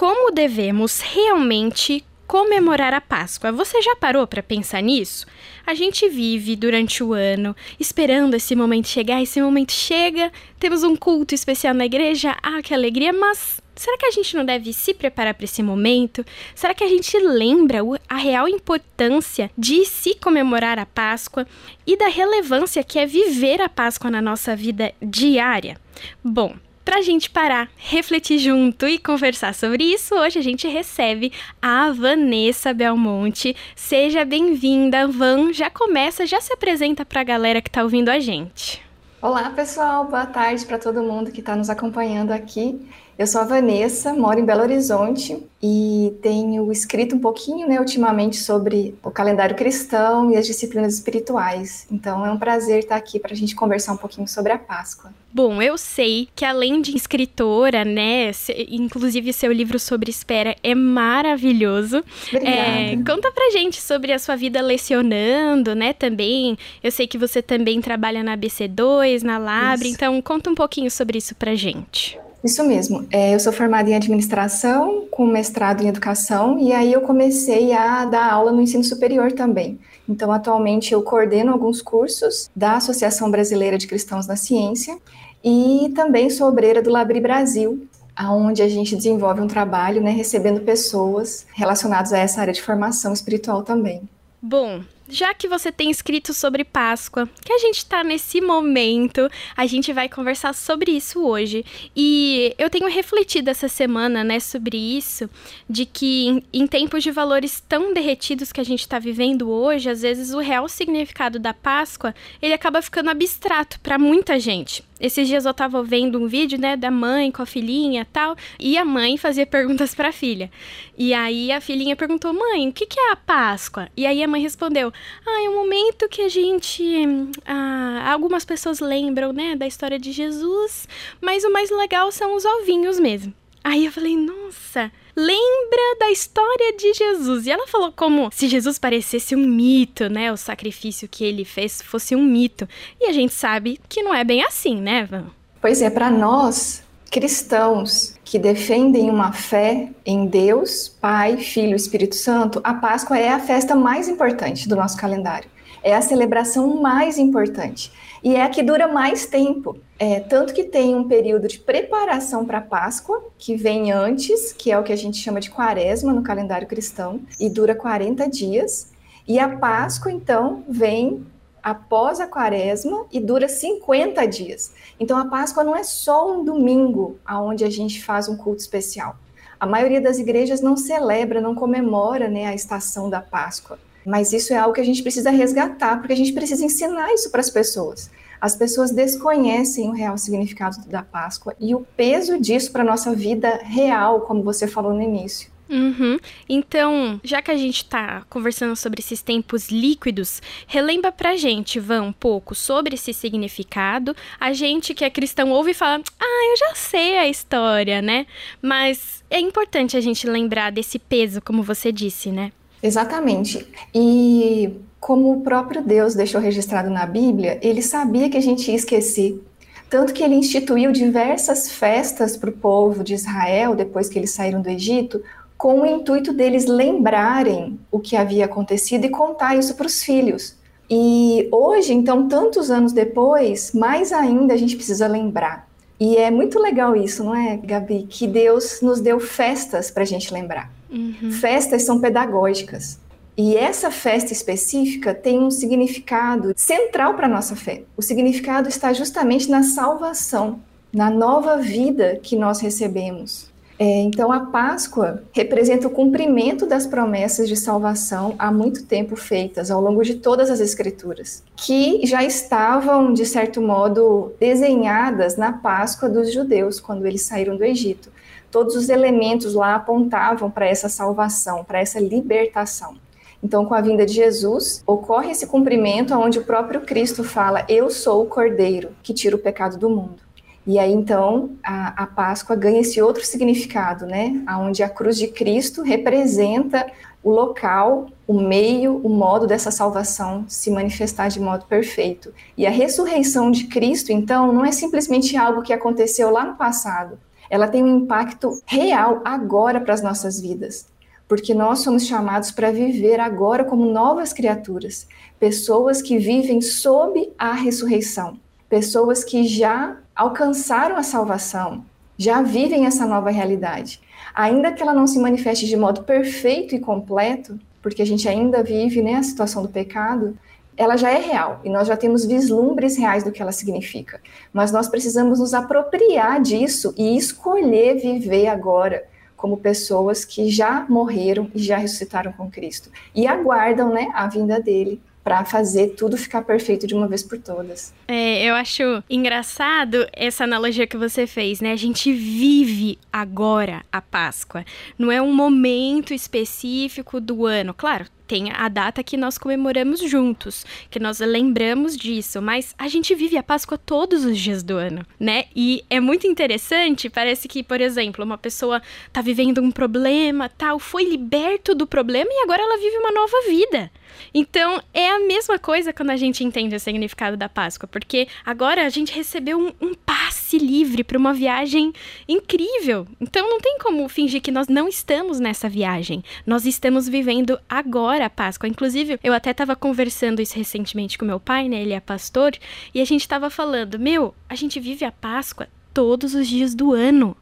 como devemos realmente comemorar a Páscoa. Você já parou para pensar nisso? A gente vive durante o ano esperando esse momento chegar, esse momento chega, temos um culto especial na igreja, ah, que alegria, mas será que a gente não deve se preparar para esse momento? Será que a gente lembra a real importância de se comemorar a Páscoa e da relevância que é viver a Páscoa na nossa vida diária? Bom, para a gente parar, refletir junto e conversar sobre isso, hoje a gente recebe a Vanessa Belmonte. Seja bem-vinda, Van. Já começa, já se apresenta para a galera que está ouvindo a gente. Olá, pessoal. Boa tarde para todo mundo que está nos acompanhando aqui. Eu sou a Vanessa, moro em Belo Horizonte e tenho escrito um pouquinho, né, ultimamente sobre o calendário cristão e as disciplinas espirituais. Então é um prazer estar aqui para a gente conversar um pouquinho sobre a Páscoa. Bom, eu sei que além de escritora, né, inclusive seu livro sobre espera é maravilhoso. Obrigada. É, conta pra gente sobre a sua vida lecionando, né, também. Eu sei que você também trabalha na ABC2, na Labre, isso. então conta um pouquinho sobre isso pra gente. Isso mesmo. É, eu sou formada em administração, com mestrado em educação, e aí eu comecei a dar aula no ensino superior também. Então, atualmente, eu coordeno alguns cursos da Associação Brasileira de Cristãos na Ciência e também sou obreira do Labri Brasil, onde a gente desenvolve um trabalho né, recebendo pessoas relacionadas a essa área de formação espiritual também. Bom, já que você tem escrito sobre Páscoa, que a gente está nesse momento, a gente vai conversar sobre isso hoje. E eu tenho refletido essa semana, né, sobre isso, de que em, em tempos de valores tão derretidos que a gente está vivendo hoje, às vezes o real significado da Páscoa, ele acaba ficando abstrato para muita gente. Esses dias eu tava vendo um vídeo, né, da mãe com a filhinha tal, e a mãe fazia perguntas para a filha. E aí a filhinha perguntou: "Mãe, o que que é a Páscoa?" E aí a mãe respondeu: "Ah, é um momento que a gente ah, algumas pessoas lembram, né, da história de Jesus, mas o mais legal são os ovinhos mesmo." Aí eu falei: "Nossa, lembra da história de Jesus. E ela falou como se Jesus parecesse um mito, né? O sacrifício que ele fez fosse um mito. E a gente sabe que não é bem assim, né, Van? Pois é, para nós cristãos que defendem uma fé em Deus, Pai, Filho Espírito Santo, a Páscoa é a festa mais importante do nosso calendário. É a celebração mais importante e é a que dura mais tempo. É, tanto que tem um período de preparação para a Páscoa, que vem antes, que é o que a gente chama de quaresma no calendário cristão, e dura 40 dias. E a Páscoa, então, vem após a quaresma e dura 50 dias. Então a Páscoa não é só um domingo onde a gente faz um culto especial. A maioria das igrejas não celebra, não comemora né, a estação da Páscoa. Mas isso é algo que a gente precisa resgatar, porque a gente precisa ensinar isso para as pessoas. As pessoas desconhecem o real significado da Páscoa e o peso disso para a nossa vida real, como você falou no início. Uhum. Então, já que a gente está conversando sobre esses tempos líquidos, relembra pra gente, Van, um pouco sobre esse significado. A gente que é cristão ouve e fala, ah, eu já sei a história, né? Mas é importante a gente lembrar desse peso, como você disse, né? Exatamente. E como o próprio Deus deixou registrado na Bíblia, ele sabia que a gente ia esquecer. Tanto que ele instituiu diversas festas para o povo de Israel, depois que eles saíram do Egito, com o intuito deles lembrarem o que havia acontecido e contar isso para os filhos. E hoje, então, tantos anos depois, mais ainda a gente precisa lembrar. E é muito legal isso, não é, Gabi? Que Deus nos deu festas para a gente lembrar. Uhum. Festas são pedagógicas. E essa festa específica tem um significado central para a nossa fé. O significado está justamente na salvação, na nova vida que nós recebemos. É, então, a Páscoa representa o cumprimento das promessas de salvação há muito tempo feitas ao longo de todas as Escrituras, que já estavam, de certo modo, desenhadas na Páscoa dos judeus, quando eles saíram do Egito. Todos os elementos lá apontavam para essa salvação, para essa libertação. Então, com a vinda de Jesus, ocorre esse cumprimento onde o próprio Cristo fala: Eu sou o Cordeiro que tira o pecado do mundo. E aí, então, a, a Páscoa ganha esse outro significado, né? Onde a cruz de Cristo representa o local, o meio, o modo dessa salvação se manifestar de modo perfeito. E a ressurreição de Cristo, então, não é simplesmente algo que aconteceu lá no passado, ela tem um impacto real agora para as nossas vidas, porque nós somos chamados para viver agora como novas criaturas, pessoas que vivem sob a ressurreição, pessoas que já alcançaram a salvação, já vivem essa nova realidade. Ainda que ela não se manifeste de modo perfeito e completo, porque a gente ainda vive né, a situação do pecado, ela já é real e nós já temos vislumbres reais do que ela significa. Mas nós precisamos nos apropriar disso e escolher viver agora como pessoas que já morreram e já ressuscitaram com Cristo e aguardam né, a vinda dele para fazer tudo ficar perfeito de uma vez por todas. É, eu acho engraçado essa analogia que você fez, né? A gente vive agora a Páscoa. Não é um momento específico do ano. Claro, tem a data que nós comemoramos juntos, que nós lembramos disso, mas a gente vive a Páscoa todos os dias do ano, né? E é muito interessante, parece que, por exemplo, uma pessoa tá vivendo um problema, tal, foi liberto do problema e agora ela vive uma nova vida. Então, é a mesma coisa quando a gente entende o significado da Páscoa, porque agora a gente recebeu um, um passe livre para uma viagem incrível. Então, não tem como fingir que nós não estamos nessa viagem. Nós estamos vivendo agora a Páscoa. Inclusive, eu até estava conversando isso recentemente com meu pai, né? Ele é pastor, e a gente estava falando: meu, a gente vive a Páscoa todos os dias do ano.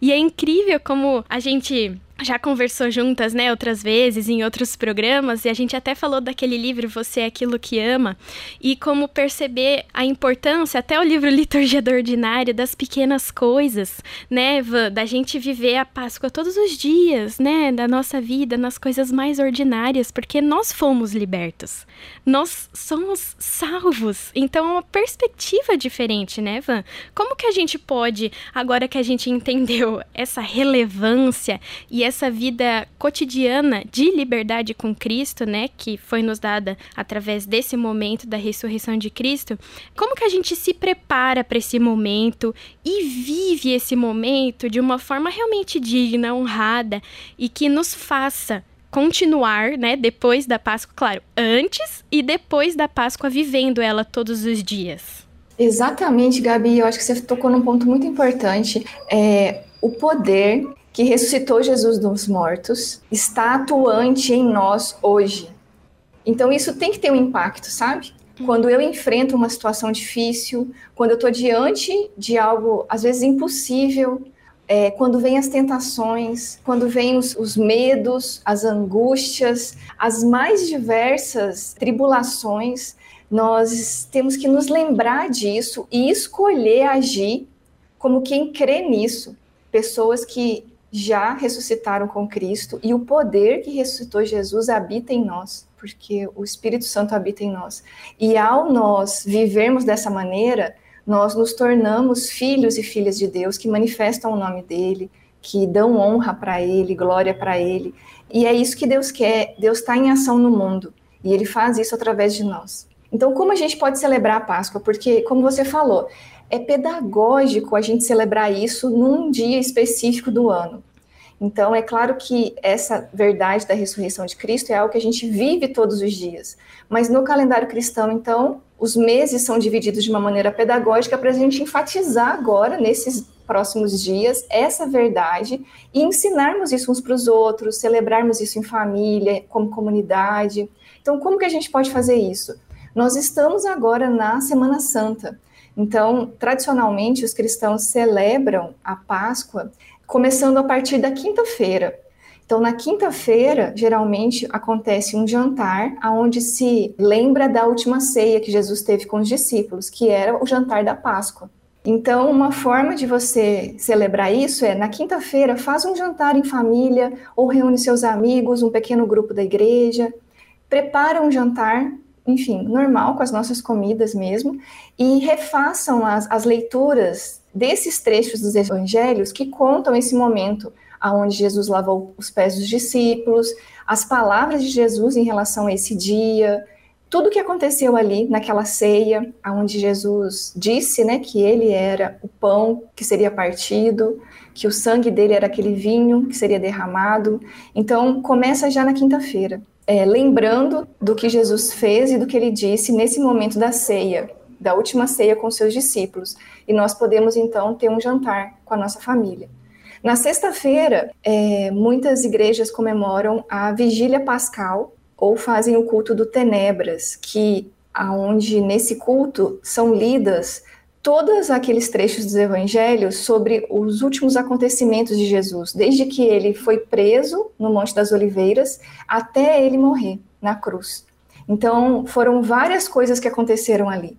E é incrível como a gente já conversou juntas, né, outras vezes em outros programas, e a gente até falou daquele livro Você é aquilo que ama, e como perceber a importância, até o livro Liturgia do Ordinário, das pequenas coisas, né, da gente viver a Páscoa todos os dias, né, da nossa vida, nas coisas mais ordinárias, porque nós fomos libertos, nós somos salvos, então é uma perspectiva diferente, né, Van? Como que a gente pode, agora que a gente entendeu essa relevância e essa vida cotidiana de liberdade com Cristo, né, que foi nos dada através desse momento da ressurreição de Cristo, como que a gente se prepara para esse momento e vive esse momento de uma forma realmente digna, honrada e que nos faça continuar, né, depois da Páscoa, claro, antes e depois da Páscoa vivendo ela todos os dias. Exatamente, Gabi. Eu acho que você tocou num ponto muito importante. É, o poder que ressuscitou Jesus dos mortos, está atuante em nós hoje. Então isso tem que ter um impacto, sabe? Quando eu enfrento uma situação difícil, quando eu estou diante de algo às vezes impossível, é, quando vem as tentações, quando vem os, os, medos, as angústias, as mais diversas tribulações, nós temos que nos lembrar disso e escolher agir como quem crê nisso. Pessoas que já ressuscitaram com Cristo e o poder que ressuscitou Jesus habita em nós, porque o Espírito Santo habita em nós. E ao nós vivermos dessa maneira, nós nos tornamos filhos e filhas de Deus que manifestam o nome dele, que dão honra para ele, glória para ele. E é isso que Deus quer. Deus está em ação no mundo e ele faz isso através de nós. Então, como a gente pode celebrar a Páscoa? Porque, como você falou, é pedagógico a gente celebrar isso num dia específico do ano. Então, é claro que essa verdade da ressurreição de Cristo é algo que a gente vive todos os dias. Mas no calendário cristão, então, os meses são divididos de uma maneira pedagógica para a gente enfatizar agora, nesses próximos dias, essa verdade e ensinarmos isso uns para os outros, celebrarmos isso em família, como comunidade. Então, como que a gente pode fazer isso? Nós estamos agora na Semana Santa. Então, tradicionalmente, os cristãos celebram a Páscoa começando a partir da quinta-feira. Então, na quinta-feira, geralmente acontece um jantar onde se lembra da última ceia que Jesus teve com os discípulos, que era o jantar da Páscoa. Então, uma forma de você celebrar isso é na quinta-feira, faz um jantar em família ou reúne seus amigos, um pequeno grupo da igreja, prepara um jantar enfim, normal, com as nossas comidas mesmo, e refaçam as, as leituras desses trechos dos evangelhos que contam esse momento aonde Jesus lavou os pés dos discípulos, as palavras de Jesus em relação a esse dia, tudo o que aconteceu ali naquela ceia, aonde Jesus disse, né, que ele era o pão que seria partido, que o sangue dele era aquele vinho que seria derramado. Então, começa já na quinta-feira é, lembrando do que Jesus fez e do que ele disse nesse momento da ceia. da última ceia com seus discípulos, e nós podemos então ter um jantar com a nossa família. Na sexta-feira, é, muitas igrejas comemoram a vigília pascal ou fazem o culto do Tenebras, que aonde nesse culto são lidas todos aqueles trechos dos evangelhos sobre os últimos acontecimentos de Jesus, desde que ele foi preso no Monte das Oliveiras até ele morrer na cruz. Então, foram várias coisas que aconteceram ali.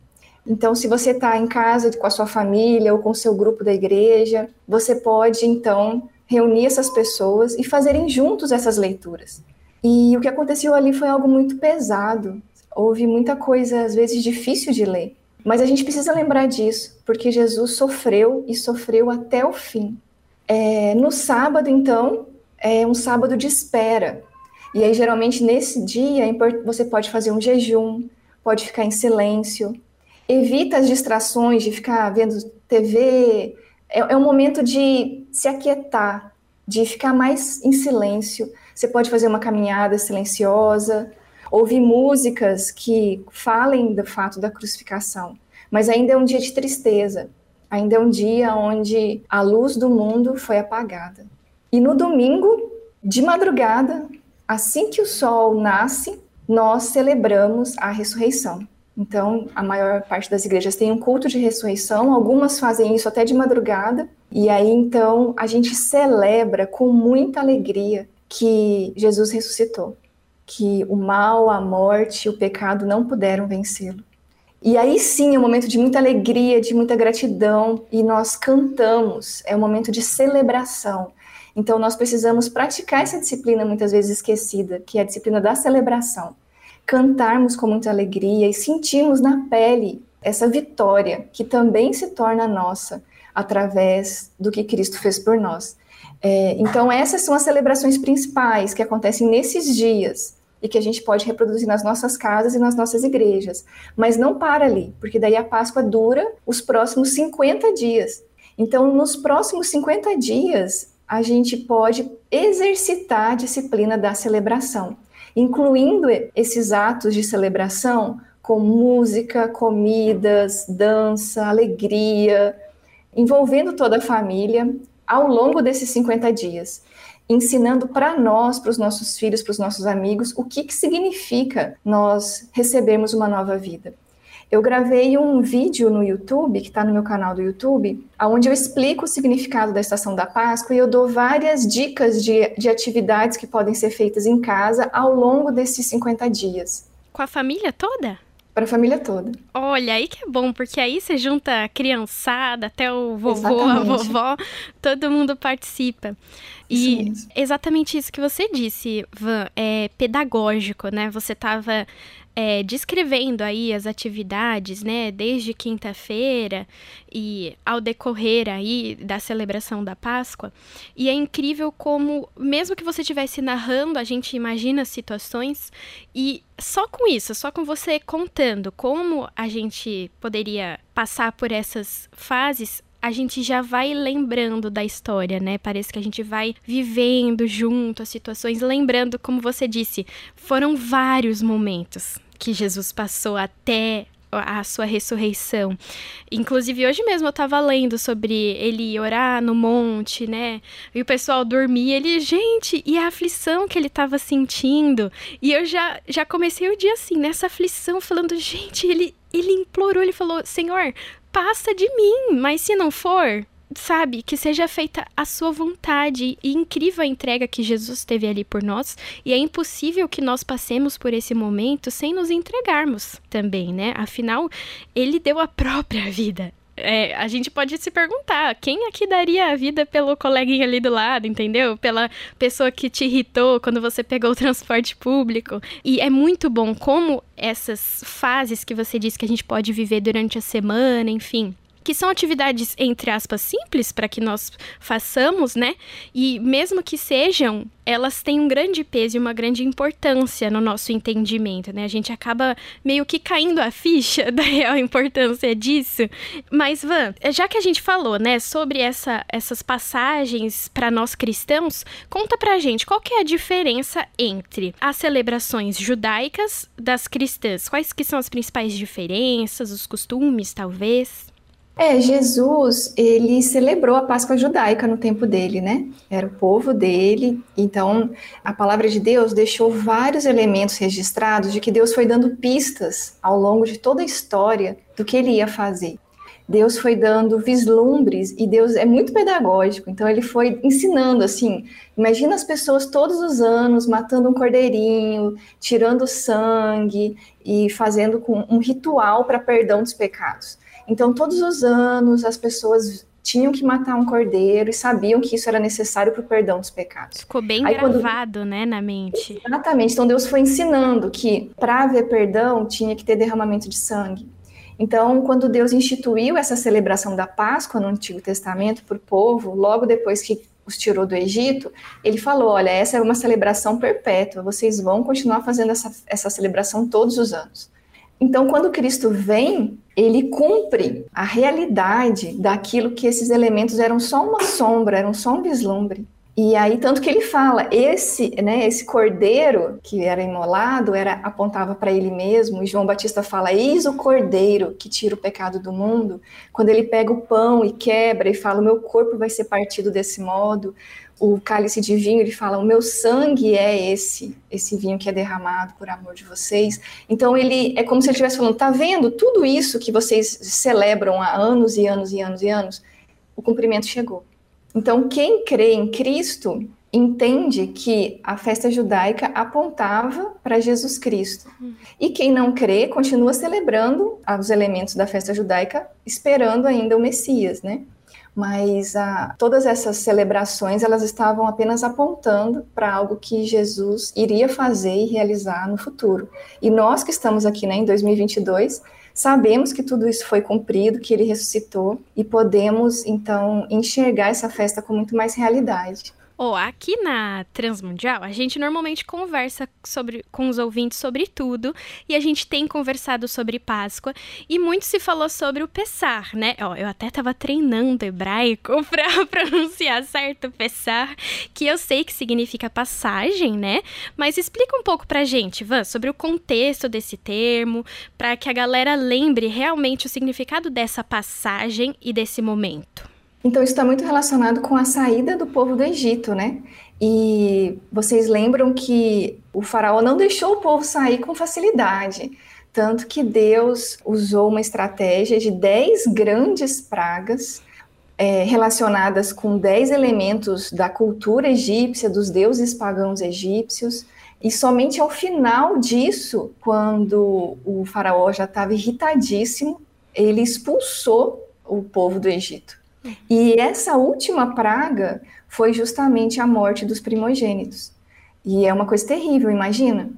Então, se você está em casa com a sua família ou com o seu grupo da igreja, você pode, então, reunir essas pessoas e fazerem juntos essas leituras. E o que aconteceu ali foi algo muito pesado. Houve muita coisa, às vezes, difícil de ler. Mas a gente precisa lembrar disso, porque Jesus sofreu e sofreu até o fim. É, no sábado, então, é um sábado de espera. E aí, geralmente, nesse dia, você pode fazer um jejum, pode ficar em silêncio. Evita as distrações de ficar vendo TV. É, é um momento de se aquietar, de ficar mais em silêncio. Você pode fazer uma caminhada silenciosa, ouvir músicas que falem do fato da crucificação. Mas ainda é um dia de tristeza, ainda é um dia onde a luz do mundo foi apagada. E no domingo, de madrugada, assim que o sol nasce, nós celebramos a ressurreição. Então, a maior parte das igrejas tem um culto de ressurreição, algumas fazem isso até de madrugada, e aí então a gente celebra com muita alegria que Jesus ressuscitou que o mal, a morte, o pecado não puderam vencê-lo. E aí sim é um momento de muita alegria, de muita gratidão, e nós cantamos, é um momento de celebração. Então nós precisamos praticar essa disciplina muitas vezes esquecida, que é a disciplina da celebração. Cantarmos com muita alegria e sentirmos na pele essa vitória que também se torna nossa através do que Cristo fez por nós. É, então essas são as celebrações principais que acontecem nesses dias e que a gente pode reproduzir nas nossas casas e nas nossas igrejas. Mas não para ali, porque daí a Páscoa dura os próximos 50 dias. Então, nos próximos 50 dias, a gente pode exercitar a disciplina da celebração, incluindo esses atos de celebração com música, comidas, dança, alegria, envolvendo toda a família ao longo desses 50 dias ensinando para nós, para os nossos filhos, para os nossos amigos, o que, que significa nós recebermos uma nova vida. Eu gravei um vídeo no YouTube, que está no meu canal do YouTube, onde eu explico o significado da estação da Páscoa e eu dou várias dicas de, de atividades que podem ser feitas em casa ao longo desses 50 dias. Com a família toda? Para a família toda. Olha, aí que é bom, porque aí você junta a criançada, até o vovô, Exatamente. a vovó, todo mundo participa. E exatamente isso que você disse, Van, é pedagógico, né? Você estava é, descrevendo aí as atividades, né, desde quinta-feira e ao decorrer aí da celebração da Páscoa. E é incrível como, mesmo que você estivesse narrando, a gente imagina situações e só com isso, só com você contando como a gente poderia passar por essas fases, a gente já vai lembrando da história, né? Parece que a gente vai vivendo junto as situações, lembrando, como você disse, foram vários momentos que Jesus passou até a sua ressurreição. Inclusive, hoje mesmo eu tava lendo sobre ele orar no monte, né? E o pessoal dormia, ele, gente, e a aflição que ele tava sentindo. E eu já, já comecei o dia assim, nessa aflição, falando, gente, ele, ele implorou, ele falou, Senhor, passa de mim, mas se não for, sabe, que seja feita a sua vontade e incrível a entrega que Jesus teve ali por nós, e é impossível que nós passemos por esse momento sem nos entregarmos também, né? Afinal, ele deu a própria vida. É, a gente pode se perguntar, quem aqui daria a vida pelo coleguinha ali do lado, entendeu? Pela pessoa que te irritou quando você pegou o transporte público. E é muito bom como essas fases que você disse que a gente pode viver durante a semana, enfim, que são atividades, entre aspas, simples para que nós façamos, né? E mesmo que sejam, elas têm um grande peso e uma grande importância no nosso entendimento, né? A gente acaba meio que caindo a ficha da real importância disso. Mas, Van, já que a gente falou, né, sobre essa, essas passagens para nós cristãos, conta pra gente qual que é a diferença entre as celebrações judaicas das cristãs. Quais que são as principais diferenças, os costumes, talvez? É, Jesus, ele celebrou a Páscoa judaica no tempo dele, né? Era o povo dele. Então, a palavra de Deus deixou vários elementos registrados de que Deus foi dando pistas ao longo de toda a história do que ele ia fazer. Deus foi dando vislumbres e Deus é muito pedagógico, então ele foi ensinando assim. Imagina as pessoas todos os anos matando um cordeirinho, tirando sangue e fazendo um ritual para perdão dos pecados. Então, todos os anos, as pessoas tinham que matar um cordeiro e sabiam que isso era necessário para o perdão dos pecados. Ficou bem Aí, gravado, quando... né, na mente. Exatamente. Então, Deus foi ensinando que para haver perdão tinha que ter derramamento de sangue. Então, quando Deus instituiu essa celebração da Páscoa no Antigo Testamento para o povo, logo depois que os tirou do Egito, ele falou: olha, essa é uma celebração perpétua, vocês vão continuar fazendo essa, essa celebração todos os anos. Então, quando Cristo vem, ele cumpre a realidade daquilo que esses elementos eram só uma sombra, eram só um vislumbre. E aí, tanto que ele fala, esse, né, esse cordeiro que era imolado, era apontava para ele mesmo, e João Batista fala, eis o cordeiro que tira o pecado do mundo, quando ele pega o pão e quebra e fala, o meu corpo vai ser partido desse modo, o cálice de vinho, ele fala: "O meu sangue é esse, esse vinho que é derramado por amor de vocês". Então ele é como se ele estivesse falando: "Tá vendo tudo isso que vocês celebram há anos e anos e anos e anos? O cumprimento chegou". Então quem crê em Cristo entende que a festa judaica apontava para Jesus Cristo. E quem não crê continua celebrando os elementos da festa judaica, esperando ainda o Messias, né? mas ah, todas essas celebrações elas estavam apenas apontando para algo que Jesus iria fazer e realizar no futuro. E nós que estamos aqui né, em 2022 sabemos que tudo isso foi cumprido, que ele ressuscitou e podemos então enxergar essa festa com muito mais realidade. Oh, aqui na Transmundial, a gente normalmente conversa sobre, com os ouvintes sobre tudo e a gente tem conversado sobre Páscoa e muito se falou sobre o Pessar, né? Ó, eu até tava treinando hebraico para pronunciar certo Pessar, que eu sei que significa passagem, né? Mas explica um pouco pra gente, Van, sobre o contexto desse termo, para que a galera lembre realmente o significado dessa passagem e desse momento. Então, isso está muito relacionado com a saída do povo do Egito, né? E vocês lembram que o faraó não deixou o povo sair com facilidade. Tanto que Deus usou uma estratégia de dez grandes pragas é, relacionadas com dez elementos da cultura egípcia, dos deuses pagãos egípcios. E somente ao final disso, quando o faraó já estava irritadíssimo, ele expulsou o povo do Egito. E essa última praga foi justamente a morte dos primogênitos. E é uma coisa terrível, imagina.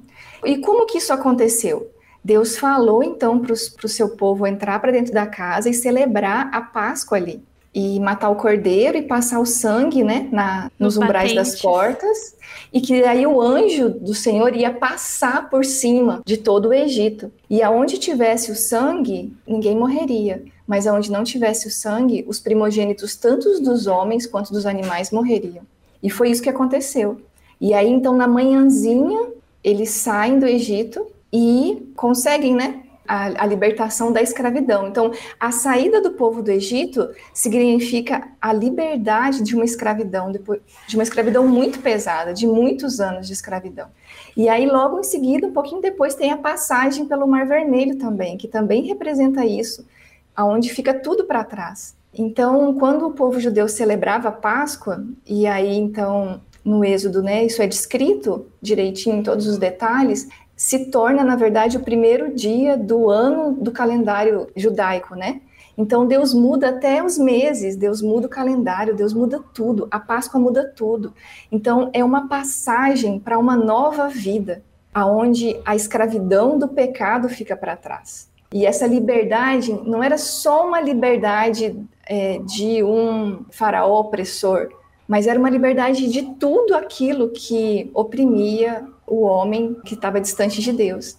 E como que isso aconteceu? Deus falou então para o seu povo entrar para dentro da casa e celebrar a Páscoa ali. E matar o cordeiro e passar o sangue né, na, nos umbrais das portas. E que aí o anjo do Senhor ia passar por cima de todo o Egito. E aonde tivesse o sangue, ninguém morreria mas onde não tivesse o sangue, os primogênitos, tanto dos homens quanto dos animais, morreriam. E foi isso que aconteceu. E aí, então, na manhãzinha, eles saem do Egito e conseguem, né, a, a, libertação da escravidão. Então, a saída do povo do Egito significa a liberdade de uma escravidão, de uma escravidão muito pesada, de muitos anos de escravidão. E aí, logo em seguida, um pouquinho depois, tem a passagem pelo Mar Vermelho também, que também representa isso aonde fica tudo para trás. Então, quando o povo judeu celebrava a Páscoa, e aí então no Êxodo, né, isso é descrito direitinho em todos os detalhes, se torna na verdade o primeiro dia do ano do calendário judaico, né? Então Deus muda até os meses, Deus muda o calendário, Deus muda tudo, a Páscoa muda tudo. Então é uma passagem para uma nova vida, aonde a escravidão do pecado fica para trás. E essa liberdade não era só uma liberdade é, de um faraó opressor, mas era uma liberdade de tudo aquilo que oprimia o homem que estava distante de Deus.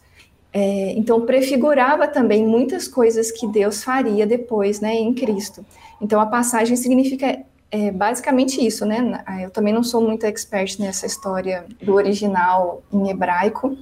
É, então prefigurava também muitas coisas que Deus faria depois, né, em Cristo. Então a passagem significa é, basicamente isso, né? Eu também não sou muito expert nessa história do original em hebraico,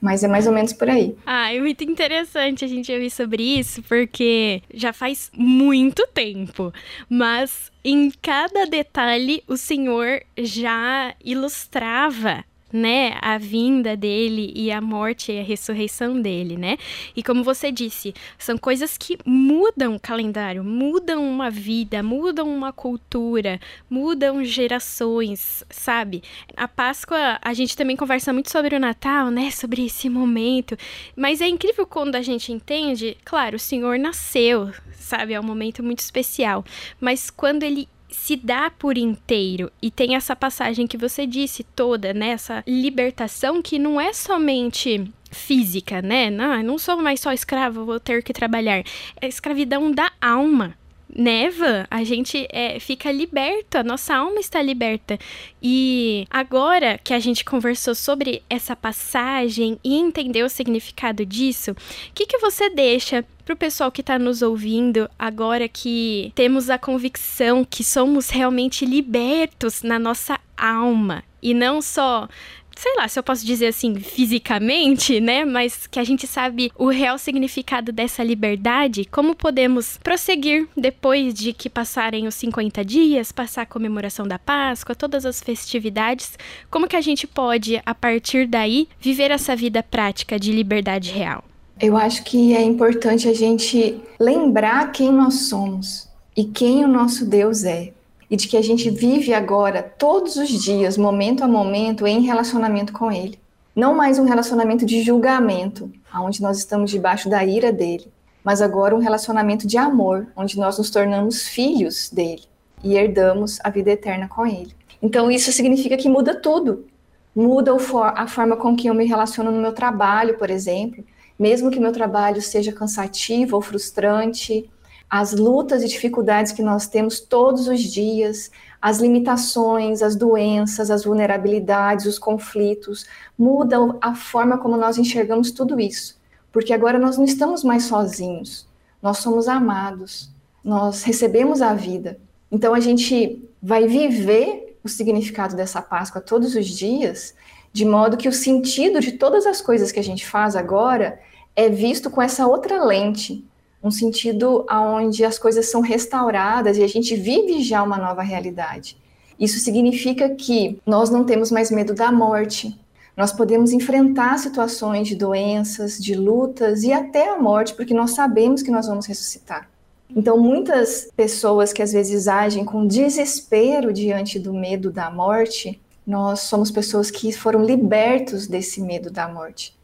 mas é mais ou menos por aí. Ah, é muito interessante a gente ouvir sobre isso, porque já faz muito tempo. Mas em cada detalhe o Senhor já ilustrava né, a vinda dele e a morte e a ressurreição dele, né? E como você disse, são coisas que mudam o calendário, mudam uma vida, mudam uma cultura, mudam gerações, sabe? A Páscoa, a gente também conversa muito sobre o Natal, né, sobre esse momento, mas é incrível quando a gente entende, claro, o Senhor nasceu, sabe? É um momento muito especial, mas quando ele se dá por inteiro e tem essa passagem que você disse toda, né? Essa libertação que não é somente física, né? Não, não sou mais só escravo, vou ter que trabalhar. É a escravidão da alma. Neva, a gente é, fica liberta, nossa alma está liberta. E agora que a gente conversou sobre essa passagem e entendeu o significado disso, o que, que você deixa para o pessoal que está nos ouvindo, agora que temos a convicção que somos realmente libertos na nossa alma e não só sei lá se eu posso dizer assim, fisicamente, né? Mas que a gente sabe o real significado dessa liberdade, como podemos prosseguir depois de que passarem os 50 dias, passar a comemoração da Páscoa, todas as festividades, como que a gente pode, a partir daí, viver essa vida prática de liberdade real? Eu acho que é importante a gente lembrar quem nós somos e quem o nosso Deus é e de que a gente vive agora, todos os dias, momento a momento, em relacionamento com Ele. Não mais um relacionamento de julgamento, onde nós estamos debaixo da ira dele, mas agora um relacionamento de amor, onde nós nos tornamos filhos dele e herdamos a vida eterna com Ele. Então isso significa que muda tudo. Muda a forma com que eu me relaciono no meu trabalho, por exemplo. Mesmo que meu trabalho seja cansativo ou frustrante, as lutas e dificuldades que nós temos todos os dias, as limitações, as doenças, as vulnerabilidades, os conflitos, mudam a forma como nós enxergamos tudo isso. Porque agora nós não estamos mais sozinhos, nós somos amados, nós recebemos a vida. Então a gente vai viver o significado dessa Páscoa todos os dias, de modo que o sentido de todas as coisas que a gente faz agora é visto com essa outra lente, um sentido onde as coisas são restauradas e a gente vive já uma nova realidade. Isso significa que nós não temos mais medo da morte. Nós podemos enfrentar situações de doenças, de lutas e até a morte, porque nós sabemos que nós vamos ressuscitar. Então, muitas pessoas que às vezes agem com desespero diante do medo da morte, nós somos pessoas que foram libertos desse medo da morte.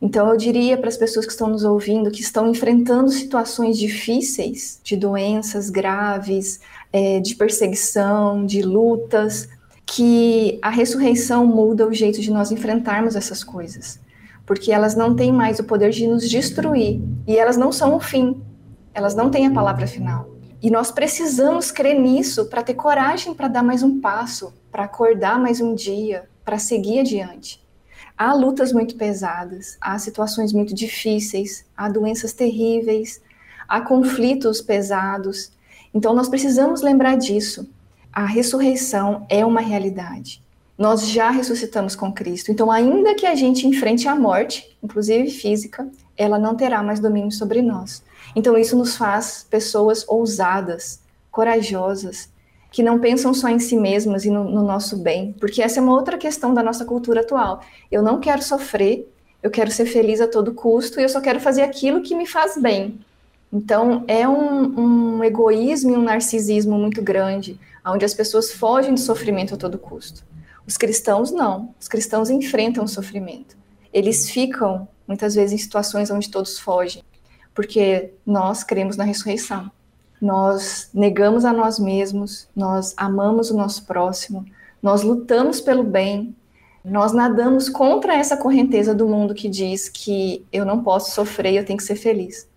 Então, eu diria para as pessoas que estão nos ouvindo, que estão enfrentando situações difíceis, de doenças graves, é, de perseguição, de lutas, que a ressurreição muda o jeito de nós enfrentarmos essas coisas, porque elas não têm mais o poder de nos destruir e elas não são o fim, elas não têm a palavra final. E nós precisamos crer nisso para ter coragem para dar mais um passo, para acordar mais um dia, para seguir adiante. Há lutas muito pesadas, há situações muito difíceis, há doenças terríveis, há conflitos pesados. Então nós precisamos lembrar disso. A ressurreição é uma realidade. Nós já ressuscitamos com Cristo. Então, ainda que a gente enfrente a morte, inclusive física, ela não terá mais domínio sobre nós. Então, isso nos faz pessoas ousadas, corajosas, que não pensam só em si mesmas e no, no, nosso bem, porque essa é uma outra questão da nossa cultura atual. Eu não quero sofrer, eu quero ser feliz a todo custo e eu só quero fazer aquilo que me faz bem. Então, é um, um egoísmo e um narcisismo muito grande, onde as pessoas fogem do sofrimento a todo custo. Os cristãos não. Os cristãos enfrentam o sofrimento. Eles ficam, muitas vezes, em situações onde todos fogem, porque nós cremos na ressurreição nós negamos a nós mesmos, nós amamos o nosso próximo, nós lutamos pelo bem, nós nadamos contra essa correnteza do mundo que diz que eu não posso sofrer, eu tenho que ser feliz.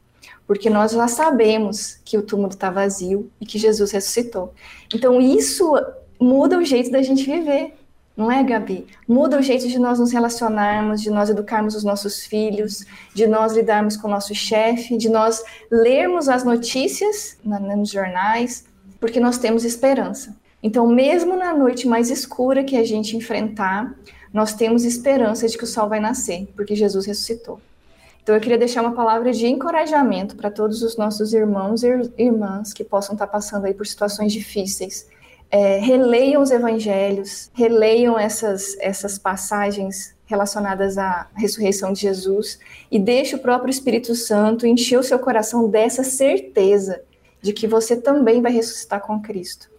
porque nós já sabemos que o túmulo está vazio e que Jesus ressuscitou. Então, isso muda o jeito da gente viver, não é, Gabi? Muda o jeito de nós nos relacionarmos, de nós educarmos os nossos filhos, de nós lidarmos com o nosso chefe, de nós lermos as notícias nos jornais, porque nós temos esperança. Então, mesmo na noite mais escura que a gente enfrentar, nós temos esperança de que o sol vai nascer, porque Jesus ressuscitou. Então, eu queria deixar uma palavra de encorajamento para todos os nossos irmãos e irmãs que possam estar passando aí por situações difíceis. É, releiam os evangelhos, releiam essas, essas passagens relacionadas à ressurreição de Jesus e deixe o próprio Espírito Santo encher o seu coração dessa certeza de que você também vai ressuscitar com Cristo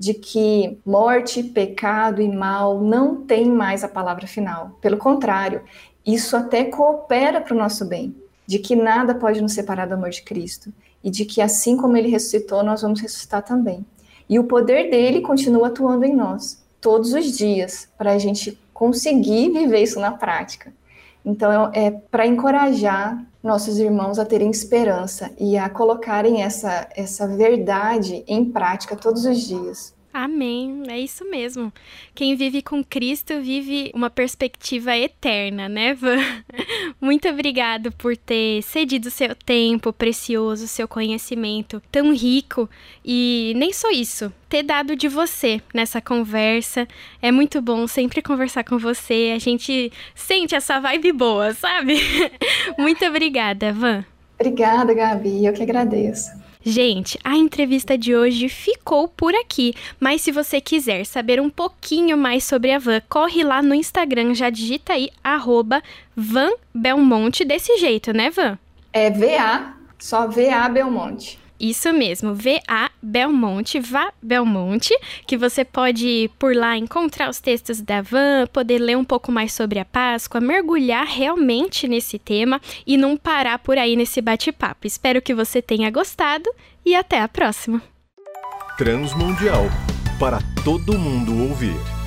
de que morte, pecado e mal não tem mais a palavra final. Pelo contrário, isso até coopera para o nosso bem, de que nada pode nos separar do amor de Cristo e de que assim como ele ressuscitou, nós vamos ressuscitar também. E o poder dele continua atuando em nós todos os dias para a gente conseguir viver isso na prática. Então é para encorajar nossos irmãos a terem esperança e a colocarem essa, essa verdade em prática todos os dias. Amém, é isso mesmo. Quem vive com Cristo vive uma perspectiva eterna, né, Van? Muito obrigado por ter cedido seu tempo precioso, seu conhecimento tão rico e nem só isso, ter dado de você nessa conversa. É muito bom sempre conversar com você. A gente sente essa vibe boa, sabe? Muito obrigada, Van. Obrigada, Gabi. Eu que agradeço. Gente, a entrevista de hoje ficou por aqui, mas se você quiser saber um pouquinho mais sobre a Van, corre lá no Instagram, já digita aí, arroba Van Belmonte, desse jeito, né, Van? É VA, só VA Belmonte. Isso mesmo, VA Belmonte, Vá Belmonte, que você pode por lá encontrar os textos da Van, poder ler um pouco mais sobre a Páscoa, mergulhar realmente nesse tema e não parar por aí nesse bate-papo. Espero que você tenha gostado e até a próxima. Transmundial para todo mundo ouvir.